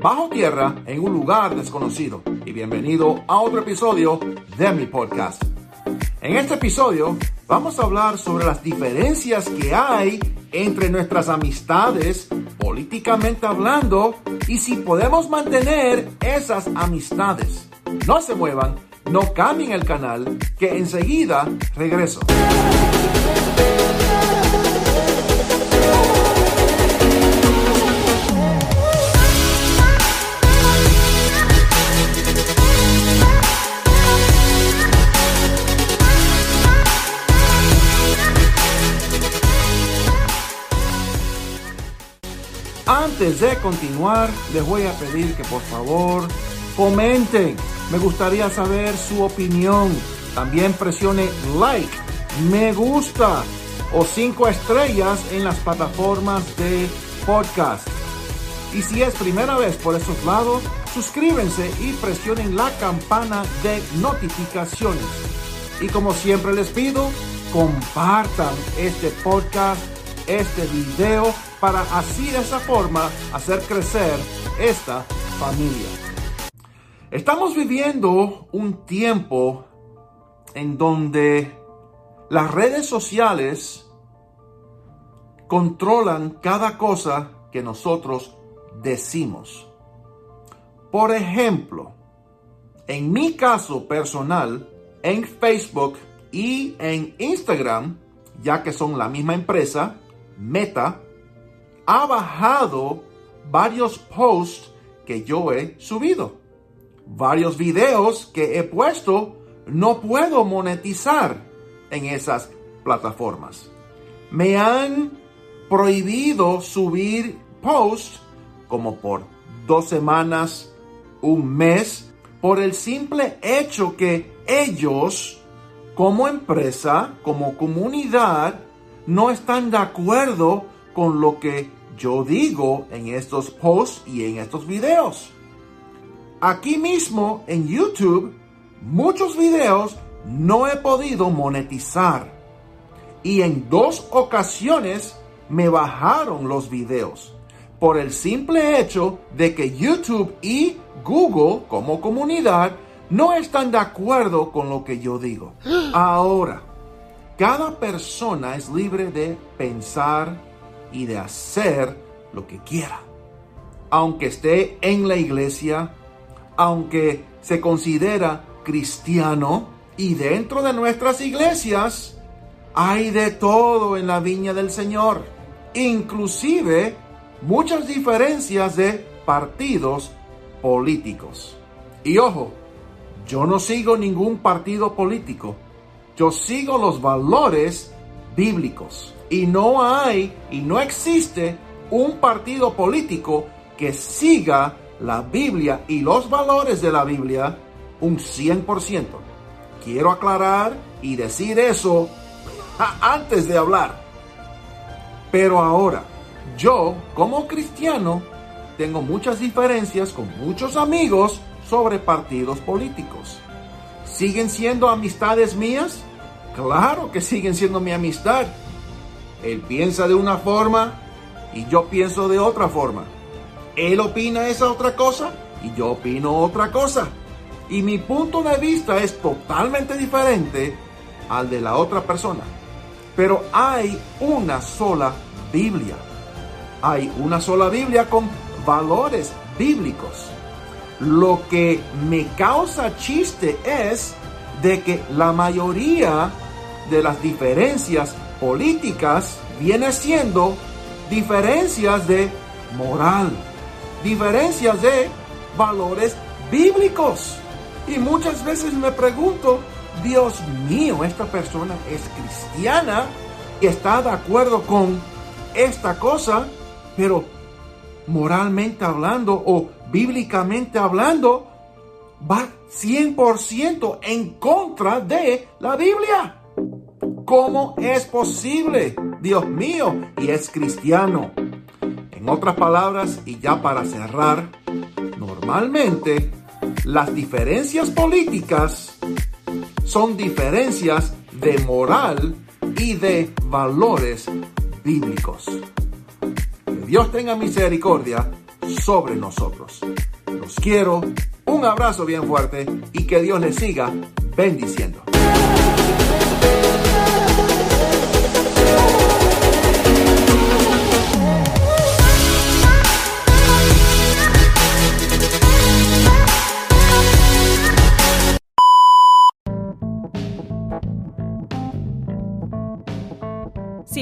bajo tierra en un lugar desconocido. Y bienvenido a otro episodio de mi podcast. En este episodio vamos a hablar sobre las diferencias que hay entre nuestras amistades, políticamente hablando, y si podemos mantener esas amistades. No se muevan, no cambien el canal, que enseguida regreso. Antes de continuar, les voy a pedir que por favor comenten. Me gustaría saber su opinión. También presione like, me gusta o cinco estrellas en las plataformas de podcast. Y si es primera vez por estos lados, suscríbanse y presionen la campana de notificaciones. Y como siempre les pido, compartan este podcast, este video para así de esa forma hacer crecer esta familia. Estamos viviendo un tiempo en donde las redes sociales controlan cada cosa que nosotros decimos. Por ejemplo, en mi caso personal, en Facebook y en Instagram, ya que son la misma empresa, Meta, ha bajado varios posts que yo he subido. Varios videos que he puesto no puedo monetizar en esas plataformas. Me han prohibido subir posts como por dos semanas, un mes, por el simple hecho que ellos, como empresa, como comunidad, no están de acuerdo con lo que yo digo en estos posts y en estos videos. Aquí mismo en YouTube, muchos videos no he podido monetizar. Y en dos ocasiones me bajaron los videos. Por el simple hecho de que YouTube y Google como comunidad no están de acuerdo con lo que yo digo. Ahora, cada persona es libre de pensar, y de hacer lo que quiera. Aunque esté en la iglesia, aunque se considera cristiano y dentro de nuestras iglesias hay de todo en la viña del Señor, inclusive muchas diferencias de partidos políticos. Y ojo, yo no sigo ningún partido político, yo sigo los valores bíblicos. Y no hay y no existe un partido político que siga la Biblia y los valores de la Biblia un 100%. Quiero aclarar y decir eso antes de hablar. Pero ahora, yo como cristiano tengo muchas diferencias con muchos amigos sobre partidos políticos. ¿Siguen siendo amistades mías? Claro que siguen siendo mi amistad él piensa de una forma y yo pienso de otra forma. Él opina esa otra cosa y yo opino otra cosa. Y mi punto de vista es totalmente diferente al de la otra persona. Pero hay una sola Biblia. Hay una sola Biblia con valores bíblicos. Lo que me causa chiste es de que la mayoría de las diferencias políticas viene siendo diferencias de moral, diferencias de valores bíblicos. Y muchas veces me pregunto, Dios mío, esta persona es cristiana y está de acuerdo con esta cosa, pero moralmente hablando o bíblicamente hablando, va 100% en contra de la Biblia. ¿Cómo es posible? Dios mío, y es cristiano. En otras palabras, y ya para cerrar, normalmente las diferencias políticas son diferencias de moral y de valores bíblicos. Que Dios tenga misericordia sobre nosotros. Los quiero, un abrazo bien fuerte y que Dios les siga bendiciendo.